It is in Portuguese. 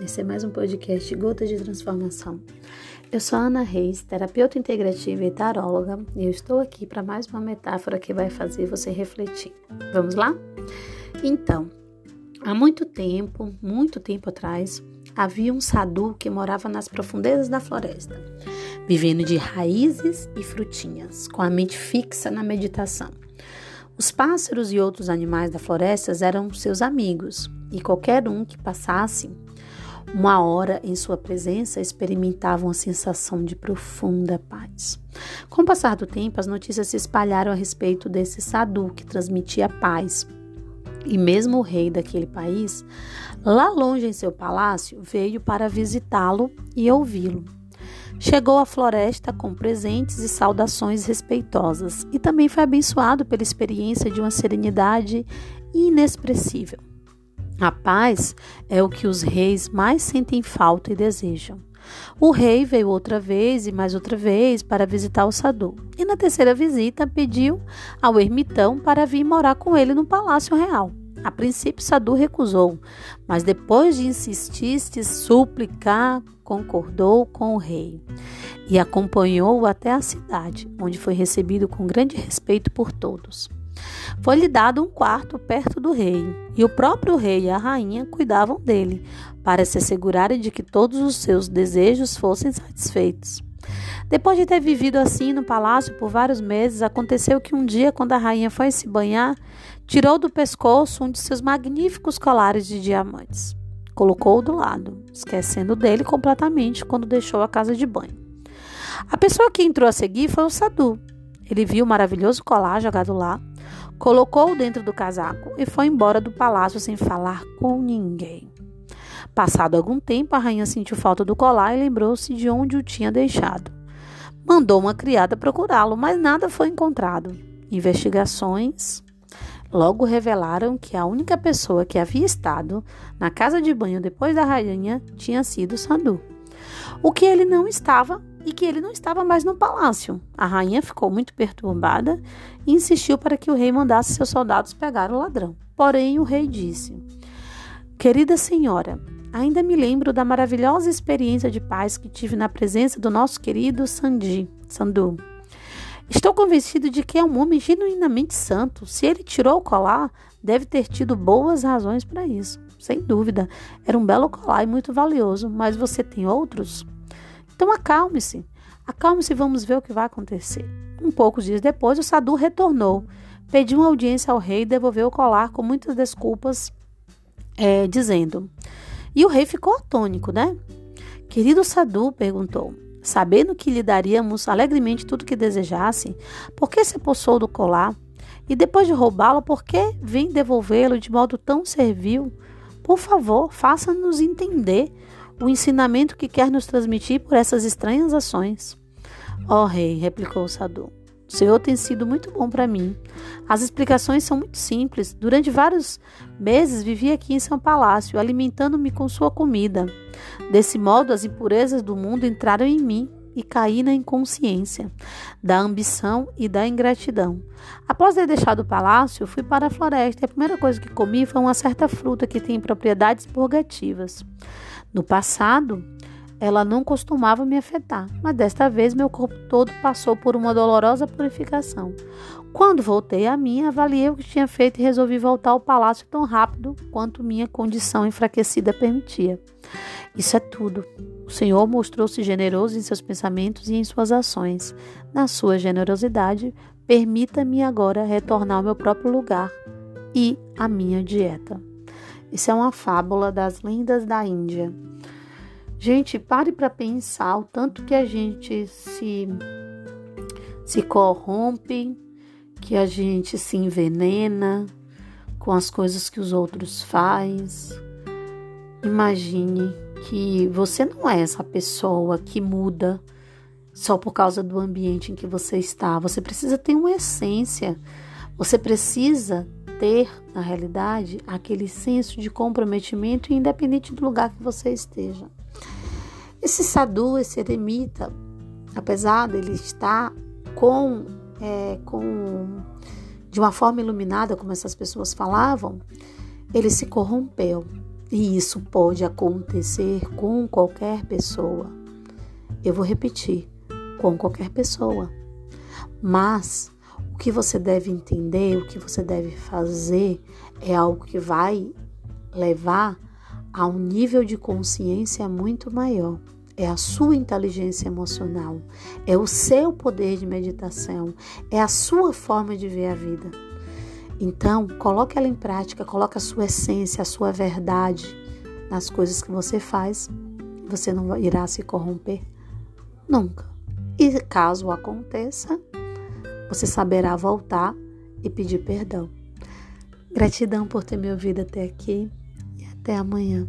esse é mais um podcast Gota de Transformação. Eu sou Ana Reis, terapeuta integrativa e taróloga, e eu estou aqui para mais uma metáfora que vai fazer você refletir. Vamos lá? Então, há muito tempo, muito tempo atrás, havia um sadhu que morava nas profundezas da floresta, vivendo de raízes e frutinhas, com a mente fixa na meditação. Os pássaros e outros animais da floresta eram seus amigos, e qualquer um que passasse uma hora em sua presença experimentava uma sensação de profunda paz. Com o passar do tempo, as notícias se espalharam a respeito desse sadhu que transmitia paz. E mesmo o rei daquele país, lá longe em seu palácio, veio para visitá-lo e ouvi-lo. Chegou à floresta com presentes e saudações respeitosas e também foi abençoado pela experiência de uma serenidade inexpressível. A paz é o que os reis mais sentem falta e desejam. O rei veio outra vez e mais outra vez para visitar o Sadu. E na terceira visita pediu ao ermitão para vir morar com ele no palácio real. A princípio, Sadu recusou, mas depois de insistir e suplicar, concordou com o rei e acompanhou-o até a cidade, onde foi recebido com grande respeito por todos. Foi-lhe dado um quarto perto do rei, e o próprio rei e a rainha cuidavam dele, para se assegurarem de que todos os seus desejos fossem satisfeitos. Depois de ter vivido assim no palácio por vários meses, aconteceu que um dia, quando a rainha foi se banhar, tirou do pescoço um de seus magníficos colares de diamantes. Colocou-o do lado, esquecendo dele completamente quando deixou a casa de banho. A pessoa que entrou a seguir foi o Sadu. Ele viu o maravilhoso colar jogado lá, colocou-o dentro do casaco e foi embora do palácio sem falar com ninguém. Passado algum tempo, a rainha sentiu falta do colar e lembrou-se de onde o tinha deixado. Mandou uma criada procurá-lo, mas nada foi encontrado. Investigações logo revelaram que a única pessoa que havia estado na casa de banho depois da rainha tinha sido Sandu. O que ele não estava e que ele não estava mais no palácio. A rainha ficou muito perturbada e insistiu para que o rei mandasse seus soldados pegar o ladrão. Porém, o rei disse: Querida senhora, ainda me lembro da maravilhosa experiência de paz que tive na presença do nosso querido Sandi, Sandu. Estou convencido de que é um homem genuinamente santo. Se ele tirou o colar, deve ter tido boas razões para isso. Sem dúvida, era um belo colar e muito valioso, mas você tem outros? Então acalme-se. Acalme-se e vamos ver o que vai acontecer. Um poucos dias depois, o Sadu retornou, pediu uma audiência ao rei e devolveu o colar com muitas desculpas, é, dizendo. E o rei ficou atônico, né? Querido Sadu, perguntou, sabendo que lhe daríamos alegremente tudo o que desejasse, por que se apossou do colar? E depois de roubá-lo, por que vem devolvê-lo de modo tão servil? Por favor, faça-nos entender o ensinamento que quer nos transmitir por essas estranhas ações. Ó oh, rei, replicou o Sadu, o Senhor tem sido muito bom para mim. As explicações são muito simples. Durante vários meses vivi aqui em seu palácio, alimentando-me com sua comida. Desse modo, as impurezas do mundo entraram em mim e caí na inconsciência, da ambição e da ingratidão. Após ter deixado o palácio, fui para a floresta e a primeira coisa que comi foi uma certa fruta que tem propriedades purgativas. No passado, ela não costumava me afetar, mas desta vez meu corpo todo passou por uma dolorosa purificação. Quando voltei a mim, avaliei o que tinha feito e resolvi voltar ao palácio tão rápido quanto minha condição enfraquecida permitia. Isso é tudo. O Senhor mostrou-se generoso em seus pensamentos e em suas ações. Na sua generosidade, permita-me agora retornar ao meu próprio lugar e à minha dieta. Isso é uma fábula das lendas da Índia. Gente, pare para pensar o tanto que a gente se se corrompe, que a gente se envenena com as coisas que os outros faz. Imagine que você não é essa pessoa que muda só por causa do ambiente em que você está. Você precisa ter uma essência. Você precisa ter, na realidade, aquele senso de comprometimento, independente do lugar que você esteja. Esse sadhu, esse eremita, apesar dele estar com, é, com de uma forma iluminada, como essas pessoas falavam, ele se corrompeu. E isso pode acontecer com qualquer pessoa. Eu vou repetir, com qualquer pessoa. Mas o que você deve entender, o que você deve fazer é algo que vai levar a um nível de consciência muito maior. É a sua inteligência emocional, é o seu poder de meditação, é a sua forma de ver a vida. Então, coloque ela em prática, coloque a sua essência, a sua verdade nas coisas que você faz. Você não irá se corromper nunca. E caso aconteça, você saberá voltar e pedir perdão. Gratidão por ter me ouvido até aqui e até amanhã.